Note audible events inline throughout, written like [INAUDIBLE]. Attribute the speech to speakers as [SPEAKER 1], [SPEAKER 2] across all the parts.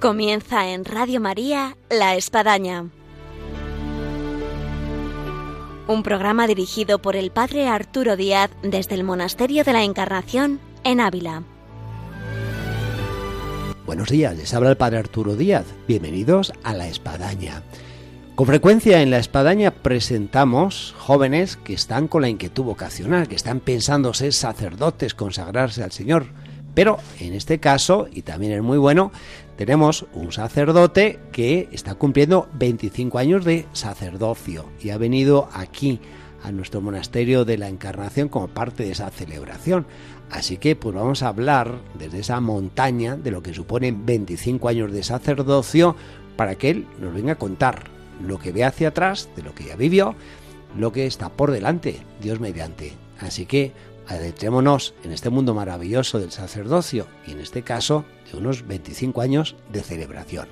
[SPEAKER 1] Comienza en Radio María La Espadaña. Un programa dirigido por el Padre Arturo Díaz desde el Monasterio de la Encarnación en Ávila.
[SPEAKER 2] Buenos días, les habla el Padre Arturo Díaz. Bienvenidos a La Espadaña. Con frecuencia en La Espadaña presentamos jóvenes que están con la inquietud vocacional, que están pensando ser sacerdotes, consagrarse al Señor. Pero en este caso, y también es muy bueno, tenemos un sacerdote que está cumpliendo 25 años de sacerdocio y ha venido aquí a nuestro monasterio de la Encarnación como parte de esa celebración. Así que pues vamos a hablar desde esa montaña de lo que supone 25 años de sacerdocio para que él nos venga a contar lo que ve hacia atrás, de lo que ya vivió, lo que está por delante, Dios mediante. Así que adentrémonos en este mundo maravilloso del sacerdocio y en este caso de unos 25 años de celebración.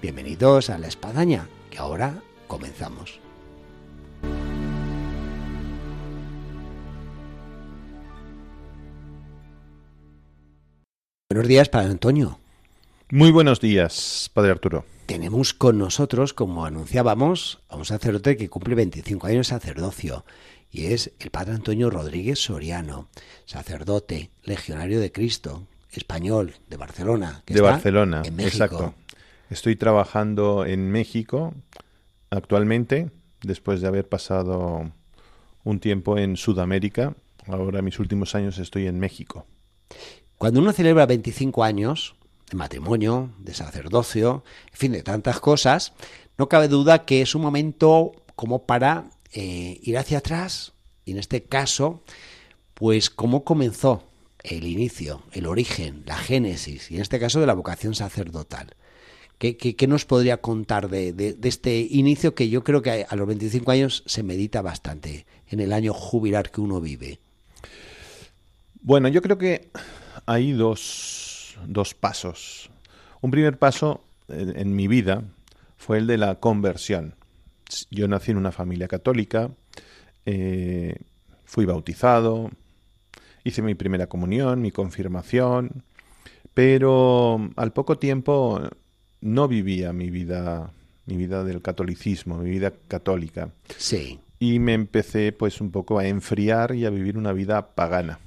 [SPEAKER 2] Bienvenidos a la espadaña, que ahora comenzamos. Buenos días, Padre Antonio.
[SPEAKER 3] Muy buenos días, Padre Arturo.
[SPEAKER 2] Tenemos con nosotros, como anunciábamos, a un sacerdote que cumple 25 años de sacerdocio y es el Padre Antonio Rodríguez Soriano, sacerdote, legionario de Cristo, español, de Barcelona.
[SPEAKER 3] de Barcelona, exacto. Estoy trabajando en México actualmente, después de haber pasado un tiempo en Sudamérica. Ahora, mis últimos años, estoy en México.
[SPEAKER 2] Cuando uno celebra 25 años de matrimonio, de sacerdocio, en fin, de tantas cosas, no cabe duda que es un momento como para eh, ir hacia atrás y en este caso, pues cómo comenzó el inicio, el origen, la génesis, y en este caso de la vocación sacerdotal. ¿Qué, qué, nos podría contar de, este inicio que yo creo que a los 25 años se medita bastante en el año jubilar que uno vive?
[SPEAKER 3] Bueno, yo creo que hay dos, dos pasos. Un primer paso en, en mi vida fue el de la conversión yo nací en una familia católica, eh, fui bautizado, hice mi primera comunión, mi confirmación, pero al poco tiempo no vivía mi vida, mi vida del catolicismo, mi vida católica.
[SPEAKER 2] Sí.
[SPEAKER 3] Y me empecé pues un poco a enfriar y a vivir una vida pagana.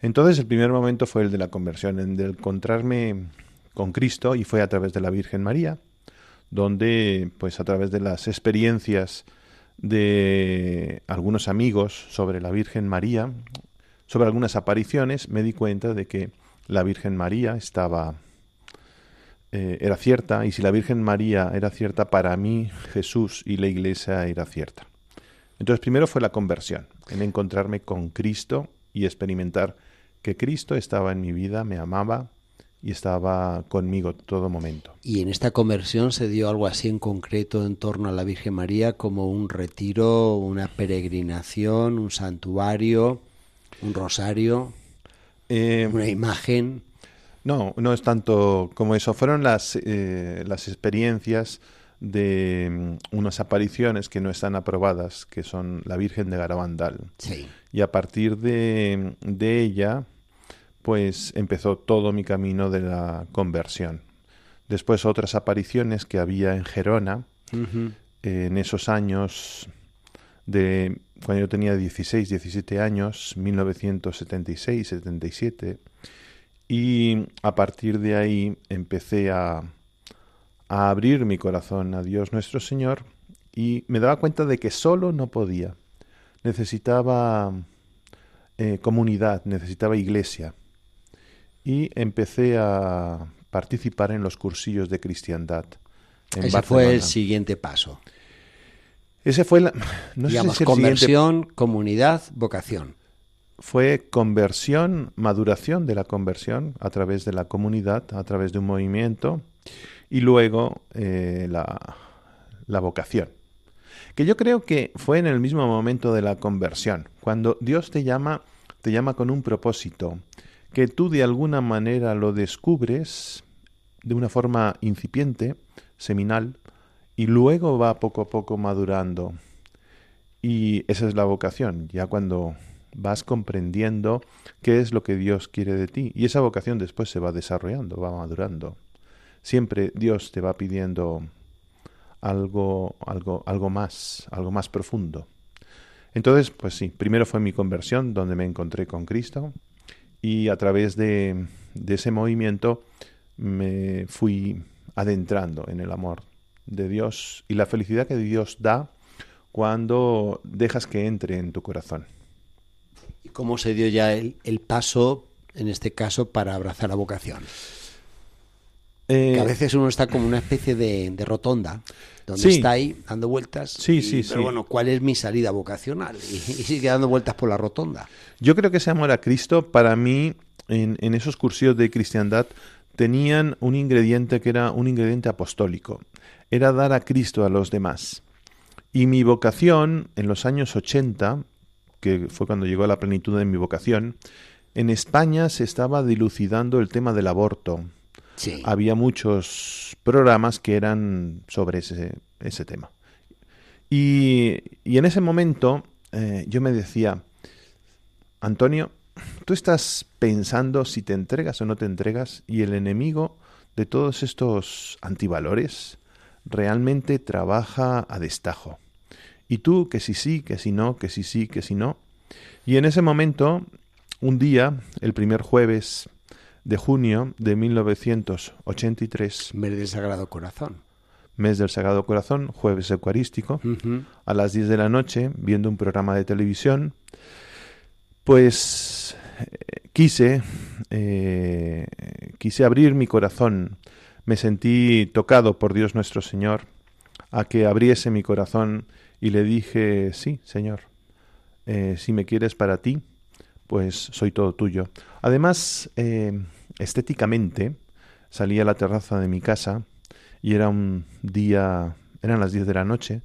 [SPEAKER 3] Entonces el primer momento fue el de la conversión, el de encontrarme con Cristo y fue a través de la Virgen María donde pues a través de las experiencias de algunos amigos sobre la Virgen María, sobre algunas apariciones, me di cuenta de que la Virgen María estaba eh, era cierta y si la Virgen María era cierta para mí Jesús y la Iglesia era cierta. Entonces primero fue la conversión, en encontrarme con Cristo y experimentar que Cristo estaba en mi vida, me amaba, y estaba conmigo todo momento.
[SPEAKER 2] Y en esta conversión se dio algo así en concreto en torno a la Virgen María como un retiro, una peregrinación, un santuario, un rosario, eh, una imagen.
[SPEAKER 3] No, no es tanto como eso. Fueron las, eh, las experiencias de mm, unas apariciones que no están aprobadas, que son la Virgen de Garabandal.
[SPEAKER 2] Sí.
[SPEAKER 3] Y a partir de, de ella pues empezó todo mi camino de la conversión. Después otras apariciones que había en Gerona, en esos años de cuando yo tenía 16, 17 años, 1976, 77, y a partir de ahí empecé a, a abrir mi corazón a Dios nuestro Señor y me daba cuenta de que solo no podía. Necesitaba eh, comunidad, necesitaba iglesia y empecé a participar en los cursillos de cristiandad.
[SPEAKER 2] Ese fue el siguiente paso.
[SPEAKER 3] Ese fue la
[SPEAKER 2] no Digamos, conversión, comunidad, vocación.
[SPEAKER 3] Fue conversión, maduración de la conversión a través de la comunidad, a través de un movimiento y luego eh, la, la vocación. Que yo creo que fue en el mismo momento de la conversión, cuando Dios te llama, te llama con un propósito que tú de alguna manera lo descubres de una forma incipiente, seminal, y luego va poco a poco madurando. Y esa es la vocación, ya cuando vas comprendiendo qué es lo que Dios quiere de ti. Y esa vocación después se va desarrollando, va madurando. siempre Dios te va pidiendo algo, algo, algo más, algo más profundo. Entonces, pues sí, primero fue mi conversión, donde me encontré con Cristo, y a través de, de ese movimiento me fui adentrando en el amor de Dios y la felicidad que Dios da cuando dejas que entre en tu corazón.
[SPEAKER 2] ¿Y cómo se dio ya el, el paso, en este caso, para abrazar la vocación?
[SPEAKER 3] Eh,
[SPEAKER 2] que a veces uno está como una especie de, de rotonda, donde
[SPEAKER 3] Sí.
[SPEAKER 2] está ahí dando vueltas.
[SPEAKER 3] Sí,
[SPEAKER 2] y-
[SPEAKER 3] sí,
[SPEAKER 2] pero
[SPEAKER 3] sí.
[SPEAKER 2] bueno, ¿cuál es mi salida vocacional? Y, y sigue dando vueltas por la rotonda.
[SPEAKER 3] Yo creo que ese amor a Cristo, para mí, en, en esos cursillos de cristiandad, tenían un ingrediente que era un ingrediente apostólico. Era dar a Cristo a los demás. Y mi vocación, en los años 80, que fue cuando llegó a la plenitud de mi vocación, en España se estaba dilucidando el tema del aborto. Había muchos programas que eran sobre ese, ese tema. Y, y en ese momento eh, yo me decía, Antonio, tú estás pensando si te entregas o no te entregas y el enemigo de todos estos antivalores realmente trabaja a destajo. Y tú que si sí, que si no, que si sí, que si no. Y en ese momento, un día, el primer jueves de junio de 1983,
[SPEAKER 2] Mes del Sagrado Corazón.
[SPEAKER 3] mes del Sagrado Corazón, jueves eucarístico, a las 10 de la noche, viendo un programa de televisión, pues eh, quise, eh, quise abrir mi corazón. Me sentí tocado por Dios nuestro Señor a que abriese mi corazón y le dije, sí, Señor, eh, si me quieres para ti, pues soy todo tuyo. Además, eh, estéticamente, salí a la terraza de mi casa y era un día, eran las 10 de la noche,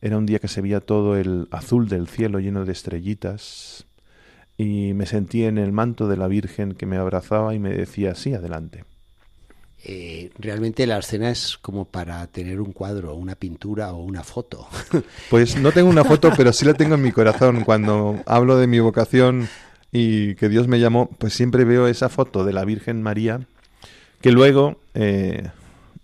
[SPEAKER 3] era un día que se veía todo el azul del cielo lleno de estrellitas y me sentí en el manto de la Virgen que me abrazaba y me decía, sí, adelante.
[SPEAKER 2] Eh, realmente la escena es como para tener un cuadro, una pintura o una foto.
[SPEAKER 3] Pues no tengo una foto, [LAUGHS] pero sí la tengo en mi corazón. Cuando hablo de mi vocación y que Dios me llamó, pues siempre veo esa foto de la Virgen María, que luego, eh,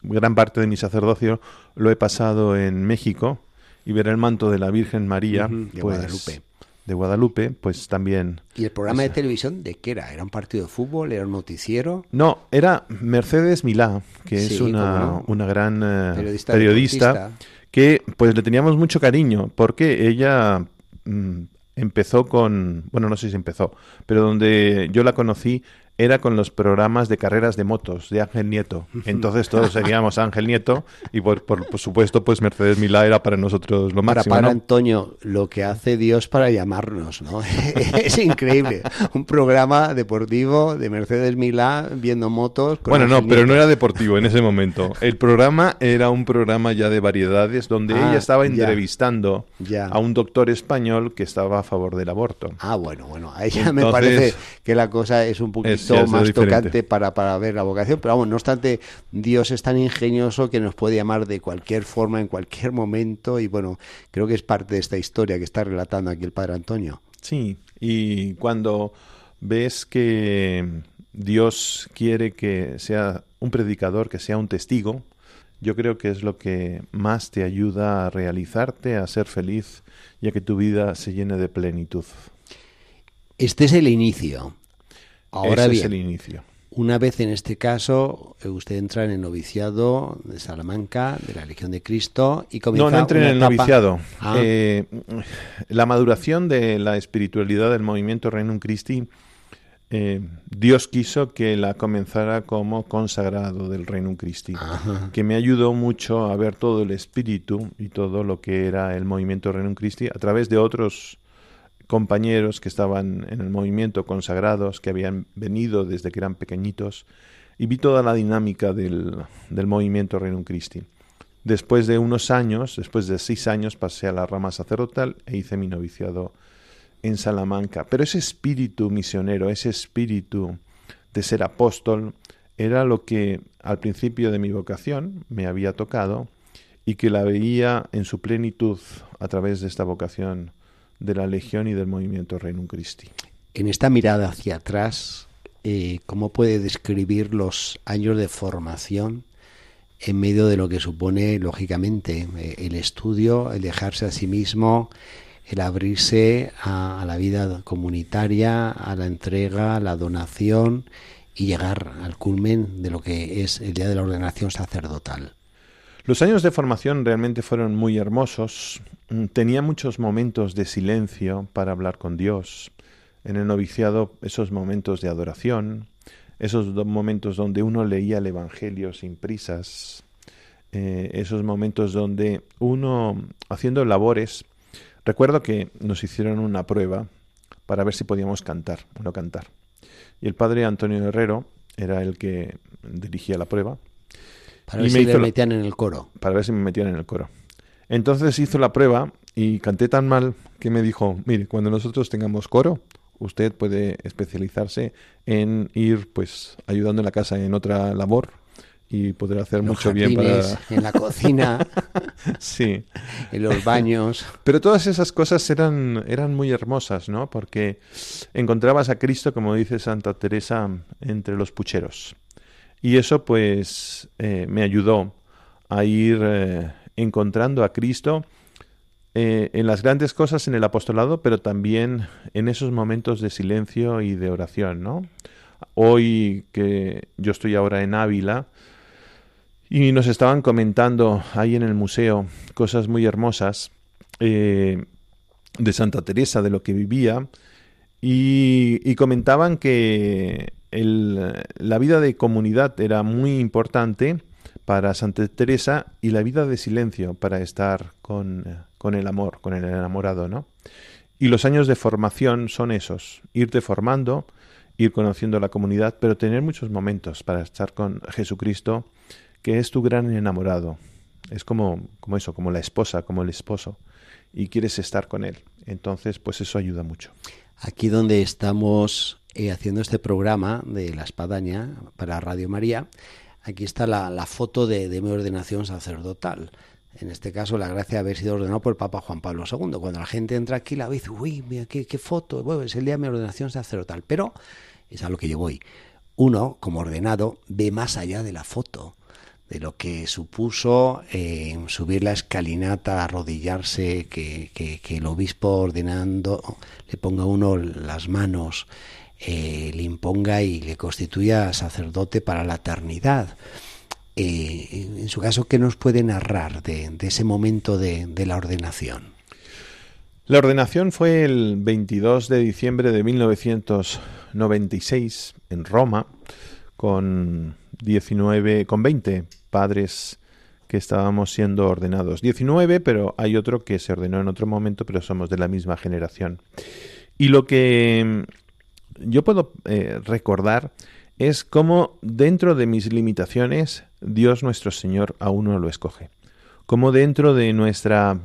[SPEAKER 3] gran parte de mi sacerdocio lo he pasado en México, y ver el manto de la Virgen María,
[SPEAKER 2] de
[SPEAKER 3] pues,
[SPEAKER 2] Guadalupe.
[SPEAKER 3] de Guadalupe, pues también...
[SPEAKER 2] ¿Y el programa de televisión de qué era? ¿Era un partido de fútbol? ¿Era un noticiero?
[SPEAKER 3] No, era Mercedes Milá, que
[SPEAKER 2] Sí,
[SPEAKER 3] es una,
[SPEAKER 2] no.
[SPEAKER 3] una gran eh,
[SPEAKER 2] Periodista
[SPEAKER 3] que pues le teníamos mucho cariño, porque ella mm, empezó con, bueno, no sé si empezó, pero donde yo la conocí era con los programas de carreras de motos de Ángel Nieto. [LAUGHS] Entonces todos seguíamos a Ángel Nieto y por, por, por supuesto pues Mercedes Milá era para nosotros lo
[SPEAKER 2] Para,
[SPEAKER 3] máximo.
[SPEAKER 2] para
[SPEAKER 3] ¿no?
[SPEAKER 2] Antonio, lo que hace Dios para llamarnos, ¿no? [LAUGHS] es increíble. Un programa deportivo de Mercedes Milá viendo motos. con
[SPEAKER 3] Bueno, no, pero no era deportivo en ese momento. El programa era un programa ya de variedades donde
[SPEAKER 2] Ah,
[SPEAKER 3] ella estaba entrevistando
[SPEAKER 2] Ya.
[SPEAKER 3] a un doctor español que estaba a favor del aborto.
[SPEAKER 2] Ah, bueno, bueno, a ella me parece que la cosa es un
[SPEAKER 3] es- ya
[SPEAKER 2] más
[SPEAKER 3] diferente.
[SPEAKER 2] tocante para, para ver la vocación, pero vamos, no obstante, Dios es tan ingenioso que nos puede llamar de cualquier forma, en cualquier momento, y bueno, creo que es parte de esta historia que está relatando aquí el Padre Antonio.
[SPEAKER 3] Sí, y cuando ves que Dios quiere que sea un predicador, que sea un testigo, yo creo que es lo que más te ayuda a realizarte, a ser feliz y a que tu vida se llene de plenitud.
[SPEAKER 2] Este es el inicio. Ahora
[SPEAKER 3] Ese
[SPEAKER 2] bien,
[SPEAKER 3] es el inicio.
[SPEAKER 2] Una vez en este caso, eh, usted entra en el noviciado de Salamanca, de la Legión de Cristo, y comienza
[SPEAKER 3] No, no entré en el
[SPEAKER 2] etapa-
[SPEAKER 3] noviciado.
[SPEAKER 2] Ah.
[SPEAKER 3] Eh, la maduración de la espiritualidad del movimiento Reino Christi, eh, Dios quiso que la comenzara como consagrado del Reino Christi,
[SPEAKER 2] Ajá.
[SPEAKER 3] que me ayudó mucho a ver todo el espíritu y todo lo que era el movimiento Reino Christi a través de otros compañeros que estaban en el movimiento consagrados, que habían venido desde que eran pequeñitos, y vi toda la dinámica del, del movimiento Reino Christi. Después de unos años, después de seis años, pasé a la rama sacerdotal e hice mi noviciado en Salamanca. Pero ese espíritu misionero, ese espíritu de ser apóstol, era lo que al principio de mi vocación me había tocado y que la veía en su plenitud a través de esta vocación de la Legión y del movimiento Reino Christi.
[SPEAKER 2] En esta mirada hacia atrás, eh, ¿cómo puede describir los años de formación en medio de lo que supone, lógicamente, eh, el estudio, el dejarse a sí mismo, el abrirse a, la vida comunitaria, a la entrega, a la donación y llegar al culmen de lo que es el día de la ordenación sacerdotal.
[SPEAKER 3] Los años de formación realmente fueron muy hermosos. Mm, tenía muchos momentos de silencio para hablar con Dios. En el noviciado, esos momentos de adoración, esos momentos donde uno leía el Evangelio sin prisas, eh, esos momentos donde uno, haciendo labores, recuerdo que nos hicieron una prueba para ver si podíamos cantar o no cantar. Y el padre Antonio Herrero era el que dirigía la prueba.
[SPEAKER 2] Para ver si me metían en el coro.
[SPEAKER 3] Para ver si me metían en el coro. Entonces hizo la prueba y canté tan mal que me dijo, mire, cuando nosotros tengamos coro, usted puede especializarse en ir pues ayudando en la casa en otra labor y poder hacer mucho bien para
[SPEAKER 2] en la cocina [LAUGHS]
[SPEAKER 3] sí.
[SPEAKER 2] En los baños.
[SPEAKER 3] Pero todas esas cosas eran eran muy hermosas no porque encontrabas a Cristo como dice Santa Teresa entre los pucheros y eso pues eh, me ayudó a ir eh, encontrando a Cristo eh, en las grandes cosas en el apostolado, pero también en esos momentos de silencio y de oración, ¿no? Hoy que yo estoy ahora en Ávila y nos estaban comentando ahí en el museo cosas muy hermosas de Santa Teresa, de lo que vivía, y, comentaban que la vida de comunidad era muy importante para Santa Teresa y la vida de silencio para estar con, con el amor, con el enamorado, ¿no? Y los años de formación son esos, irte formando, ir conociendo la comunidad, pero tener muchos momentos para estar con Jesucristo, que es tu gran enamorado. Es como, como eso, como la esposa, como el esposo, y quieres estar con él. Entonces, pues eso ayuda mucho.
[SPEAKER 2] Aquí donde estamos eh, haciendo este programa de la espadaña para Radio María, aquí está la, foto de, mi ordenación sacerdotal en este caso la gracia de haber sido ordenado por el Papa Juan Pablo II. Cuando la gente entra aquí la ve y dice, uy, mira qué, foto, bueno, es el día de mi ordenación sacerdotal. Pero es a lo que yo voy. Uno, como ordenado, ve más allá de la foto, de lo que supuso eh, subir la escalinata, arrodillarse, que, que, el obispo ordenando le ponga uno las manos, eh, le imponga y le constituya sacerdote para la eternidad. Eh, en su caso, ¿qué nos puede narrar de, ese momento de, la ordenación?
[SPEAKER 3] La ordenación fue el 22 de diciembre de 1996 en Roma con 19 con 20 padres que estábamos siendo ordenados. 19, pero hay otro que se ordenó en otro momento, pero somos de la misma generación. Y lo que yo puedo eh, recordar es cómo dentro de mis limitaciones Dios nuestro Señor a uno lo escoge. Como dentro de nuestra,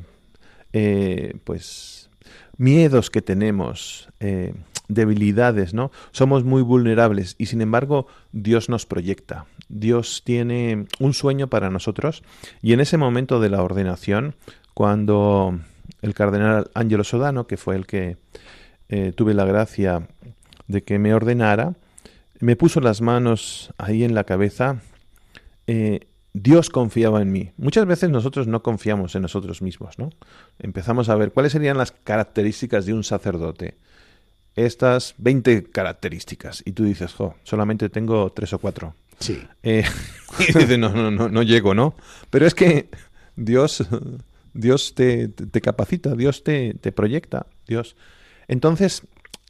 [SPEAKER 3] eh, pues, miedos que tenemos, eh, debilidades, ¿no? Somos muy vulnerables y sin embargo Dios nos proyecta. Dios tiene un sueño para nosotros y en ese momento de la ordenación, cuando el cardenal Ángelo Sodano, que fue el que tuve la gracia de que me ordenara, me puso las manos ahí en la cabeza, eh, Dios confiaba en mí. Muchas veces nosotros no confiamos en nosotros mismos, ¿no? Empezamos a ver cuáles serían las características de un sacerdote. Estas 20 características. Y tú dices, jo, solamente tengo tres o cuatro.
[SPEAKER 2] Sí.
[SPEAKER 3] Eh, [LAUGHS] y dices, no, no, no, no llego, ¿no? Pero es que Dios, Dios te, te capacita, Dios te, te proyecta, Dios. Entonces,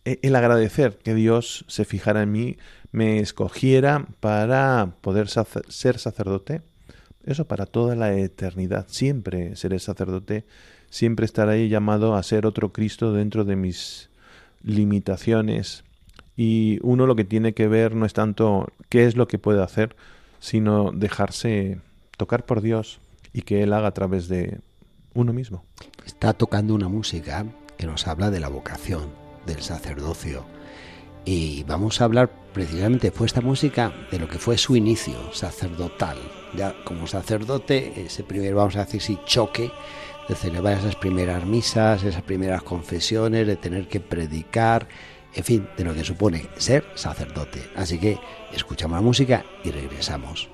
[SPEAKER 3] el agradecer que Dios se fijara en mí, me escogiera para poder ser sacerdote, eso para toda la eternidad. Siempre seré sacerdote, siempre estaré llamado a ser otro Cristo dentro de mis limitaciones. Y uno lo que tiene que ver no es tanto qué es lo que puede hacer, sino dejarse tocar por Dios y que Él haga a través de uno mismo.
[SPEAKER 2] Está tocando una música que nos habla de la vocación, del sacerdocio y vamos a hablar precisamente, fue esta música de lo que fue su inicio sacerdotal. Ya como sacerdote, ese primer, vamos a decir, sí, choque de celebrar esas primeras misas, esas primeras confesiones, de tener que predicar, en fin, de lo que supone ser sacerdote. Así que escuchamos la música y regresamos.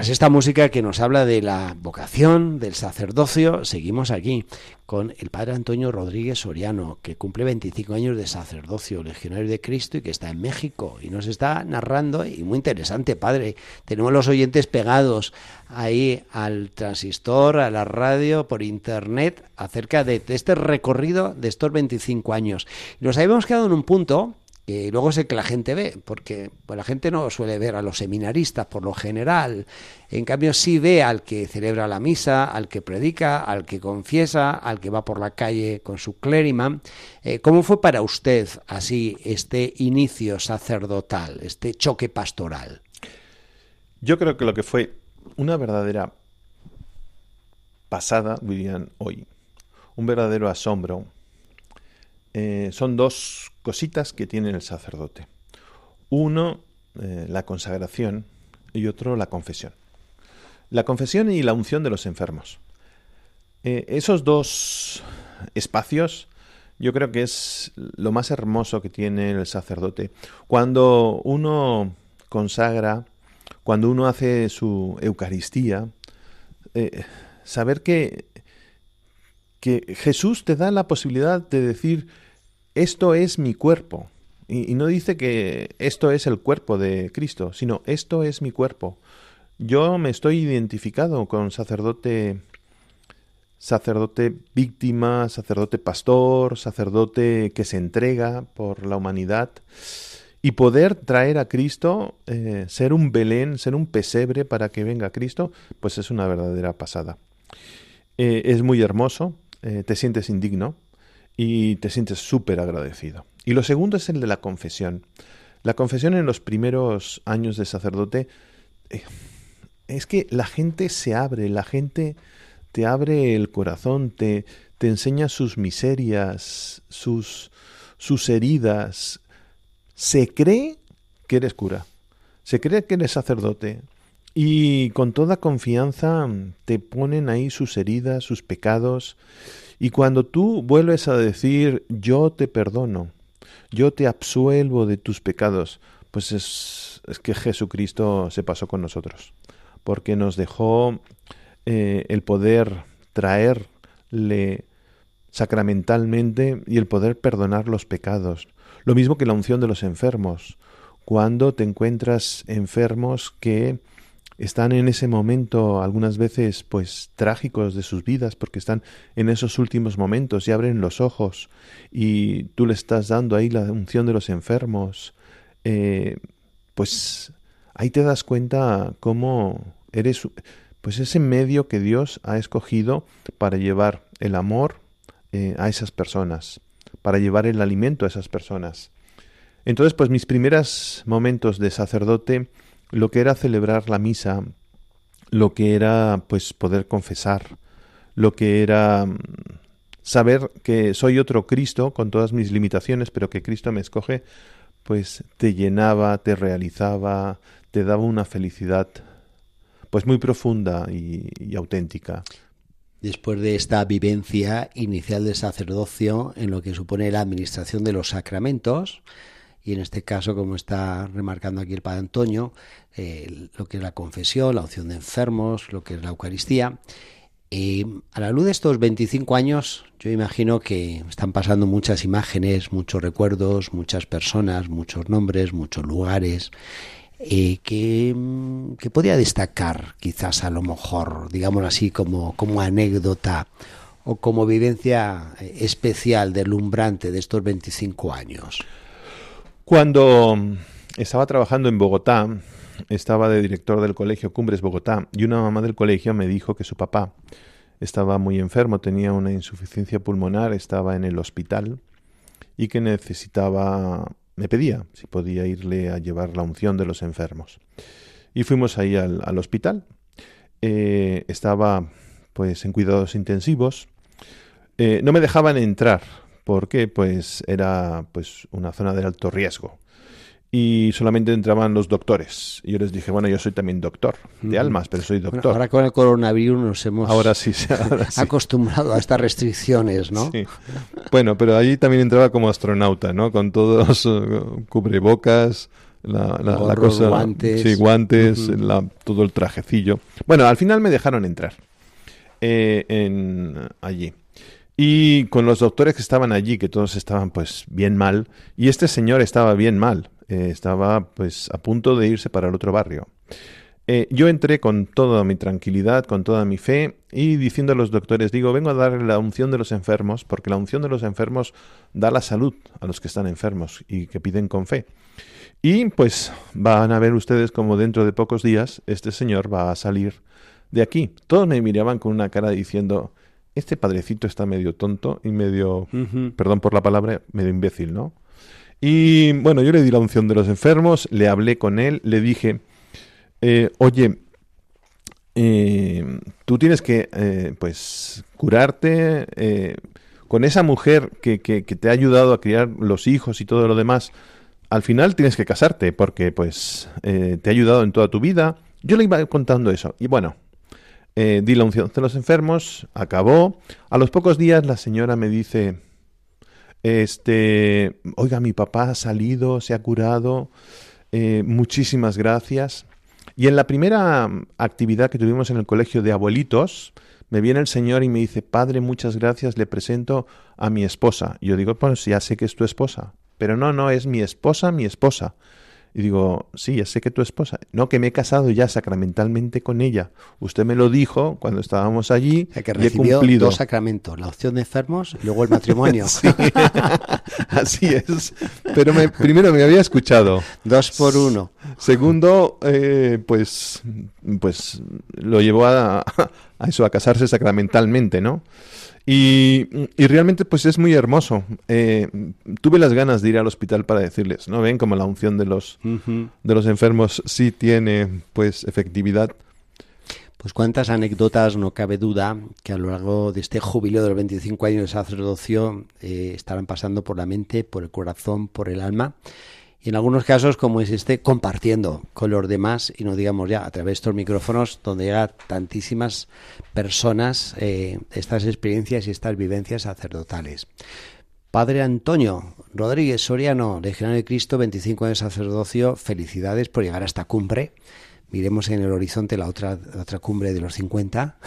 [SPEAKER 2] Tras esta música que nos habla de la vocación, del sacerdocio, seguimos aquí con el padre Antonio Rodríguez Soriano, que cumple 25 años de sacerdocio, legionario de Cristo y que está en México y nos está narrando, y muy interesante, padre, tenemos los oyentes pegados ahí al transistor, a la radio, por internet, acerca de, este recorrido de estos 25 años. Nos habíamos quedado en un punto que luego sé que la gente ve, porque pues, la gente no suele ver a los seminaristas por lo general, en cambio sí ve al que celebra la misa, al que predica, al que confiesa, al que va por la calle con su clérima. Eh, ¿Cómo fue para usted así este inicio sacerdotal, este choque pastoral?
[SPEAKER 3] Yo creo que lo que fue una verdadera pasada, dirían hoy, un verdadero asombro, eh, son dos cositas que tiene el sacerdote. Uno, eh, la consagración y otro, la confesión. La confesión y la unción de los enfermos. Eh, esos dos espacios yo creo que es lo más hermoso que tiene el sacerdote. Cuando uno consagra, cuando uno hace su Eucaristía, saber que que Jesús te da la posibilidad de decir, esto es mi cuerpo. Y, no dice que esto es el cuerpo de Cristo, sino esto es mi cuerpo. Yo me estoy identificado con sacerdote sacerdote víctima, sacerdote pastor, sacerdote que se entrega por la humanidad y poder traer a Cristo, eh, ser un Belén, ser un pesebre para que venga Cristo, pues es una verdadera pasada. Eh, es muy hermoso, eh, te sientes indigno y te sientes súper agradecido. Y lo segundo es el de la confesión. La confesión en los primeros años de sacerdote eh, es que la gente se abre, la gente te abre el corazón, te, te enseña sus miserias, sus, sus heridas. Se cree que eres cura, se cree que eres sacerdote, y con toda confianza te ponen ahí sus heridas, sus pecados. Y cuando tú vuelves a decir, yo te perdono, yo te absuelvo de tus pecados, pues es, es que Jesucristo se pasó con nosotros, porque nos dejó eh, el poder traerle sacramentalmente y el poder perdonar los pecados. Lo mismo que la unción de los enfermos. Cuando te encuentras enfermos que están en ese momento algunas veces pues trágicos de sus vidas porque están en esos últimos momentos y abren los ojos y tú le estás dando ahí la unción de los enfermos. Eh, pues ahí te das cuenta cómo eres pues ese medio que Dios ha escogido para llevar el amor eh, a esas personas para llevar el alimento a esas personas. Entonces pues mis primeros momentos de sacerdote lo que era celebrar la misa, lo que era pues poder confesar, lo que era mm, saber que soy otro Cristo con todas mis limitaciones, pero que Cristo me escoge pues te llenaba, te realizaba, te daba una felicidad pues muy profunda y, auténtica.
[SPEAKER 2] Después de esta vivencia inicial del sacerdocio en lo que supone la administración de los sacramentos, y en este caso, como está remarcando aquí el Padre Antonio, eh, lo que es la confesión, la opción de enfermos, lo que es la Eucaristía, eh, a la luz de estos 25 años, yo imagino que están pasando muchas imágenes, muchos recuerdos, muchas personas, muchos nombres, muchos lugares. Eh, que, mm, destacar quizás a lo mejor, digamos así, como, como anécdota o como vivencia eh, especial, delumbrante de estos 25 años?
[SPEAKER 3] Cuando estaba trabajando en Bogotá, estaba de director del colegio Cumbres Bogotá y una mamá del colegio me dijo que su papá estaba muy enfermo, tenía una insuficiencia pulmonar, estaba en el hospital y que necesitaba, me pedía si podía irle a llevar la unción de los enfermos. Y fuimos ahí al, hospital. Eh, estaba pues en cuidados intensivos. Eh, no me dejaban entrar porque pues era pues una zona de alto riesgo y solamente entraban los doctores. Y yo les dije, bueno, yo soy también doctor de almas, pero soy doctor.
[SPEAKER 2] ahora con el coronavirus nos hemos
[SPEAKER 3] ahora sí,
[SPEAKER 2] acostumbrado a estas restricciones, ¿no? Sí.
[SPEAKER 3] Bueno, pero allí también entraba como astronauta, ¿no? Con todos uh, cubrebocas, la, la, cosa,
[SPEAKER 2] guantes,
[SPEAKER 3] sí, guantes todo el trajecillo. Bueno, al final me dejaron entrar eh, en allí. Y con los doctores que estaban allí, que todos estaban pues bien mal, y este señor estaba bien mal, eh, estaba pues a punto de irse para el otro barrio. Eh, yo entré con toda mi tranquilidad, con toda mi fe y diciendo a los doctores, digo, vengo a dar la unción de los enfermos, porque la unción de los enfermos da la salud a los que están enfermos y que piden con fe. Y pues van a ver ustedes como dentro de pocos días este señor va a salir de aquí. Todos me miraban con una cara diciendo, este padrecito está medio tonto y medio, perdón por la palabra, medio imbécil, ¿no? Y bueno, yo le di la unción de los enfermos, le hablé con él, le dije, eh, oye, eh, tú tienes que, eh, pues, curarte con esa mujer que, que, te ha ayudado a criar los hijos y todo lo demás. Al final tienes que casarte porque, pues, te ha ayudado en toda tu vida. Yo le iba contando eso. Y bueno, di la unción de los enfermos, acabó. A los pocos días la señora me dice, este, oiga, mi papá ha salido, se ha curado, eh, muchísimas gracias. Y en la primera actividad que tuvimos en el colegio de abuelitos, me viene el señor y me dice, padre, muchas gracias, le presento a mi esposa. Y yo digo, pues ya sé que es tu esposa. Pero no, no, es mi esposa, mi esposa. Y digo, sí, ya sé que tu esposa. No, que me he casado ya sacramentalmente con ella. Usted me lo dijo cuando estábamos allí.
[SPEAKER 2] que recibió cumplido. dos sacramentos, la opción de enfermos y luego el matrimonio. [LAUGHS] [LAUGHS]
[SPEAKER 3] así es. Pero me, primero me había escuchado.
[SPEAKER 2] Dos por uno.
[SPEAKER 3] Segundo, eh, pues, pues lo llevó a, a eso, a casarse sacramentalmente, ¿no? Y, realmente pues es muy hermoso. Eh, tuve las ganas de ir al hospital para decirles, ¿no? Ven como la unción de los, de los enfermos sí tiene pues efectividad.
[SPEAKER 2] Pues cuántas anécdotas, no cabe duda, que a lo largo de este jubileo de los 25 años de sacerdocio eh, estarán pasando por la mente, por el corazón, por el alma y en algunos casos, como es este, compartiendo con los demás y no digamos ya a través de estos micrófonos donde llega tantísimas personas eh, estas experiencias y estas vivencias sacerdotales. Padre Antonio Rodríguez Soriano, Legionario de Cristo, 25 años de sacerdocio, felicidades por llegar a esta cumbre. Miremos en el horizonte la otra, la otra cumbre de los 50.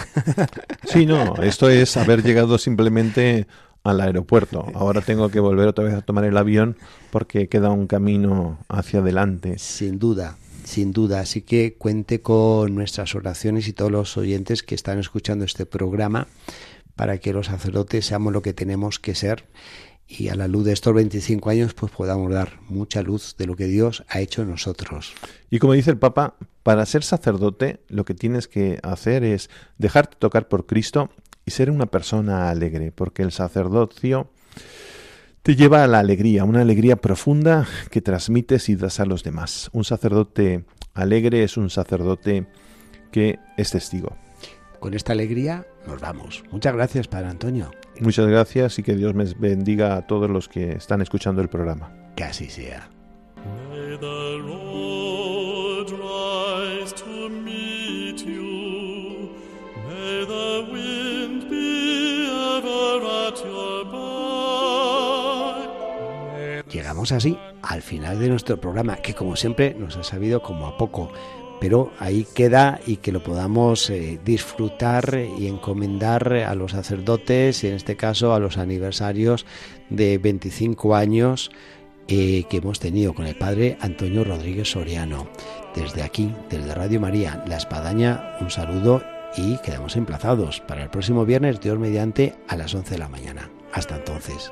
[SPEAKER 3] Sí, no, esto es haber llegado simplemente al aeropuerto. [LAUGHS] Ahora tengo que volver otra vez a tomar el avión porque queda un camino hacia adelante.
[SPEAKER 2] Sin duda, sin duda. Así que cuente con nuestras oraciones y todos los oyentes que están escuchando este programa para que los sacerdotes seamos lo que tenemos que ser y a la luz de estos 25 años pues podamos dar mucha luz de lo que Dios ha hecho en nosotros.
[SPEAKER 3] Y como dice el Papa, para ser sacerdote lo que tienes que hacer es dejarte tocar por Cristo y ser una persona alegre, porque el sacerdocio te lleva a la alegría, una alegría profunda que transmites y das a los demás. Un sacerdote alegre es un sacerdote que es testigo.
[SPEAKER 2] Con esta alegría nos vamos. Muchas gracias, Padre Antonio.
[SPEAKER 3] Muchas gracias y que Dios me bendiga a todos los que están escuchando el programa.
[SPEAKER 2] Que así sea. Llegamos así al final de nuestro programa, que como siempre nos ha sabido como a poco, pero ahí queda y que lo podamos eh, disfrutar y encomendar a los sacerdotes y en este caso a los aniversarios de 25 años eh, que hemos tenido con el padre Antonio Rodríguez Soriano. Desde aquí, desde Radio María, La Espadaña, un saludo y quedamos emplazados para el próximo viernes, Dios mediante, a las 11 de la mañana. Hasta entonces.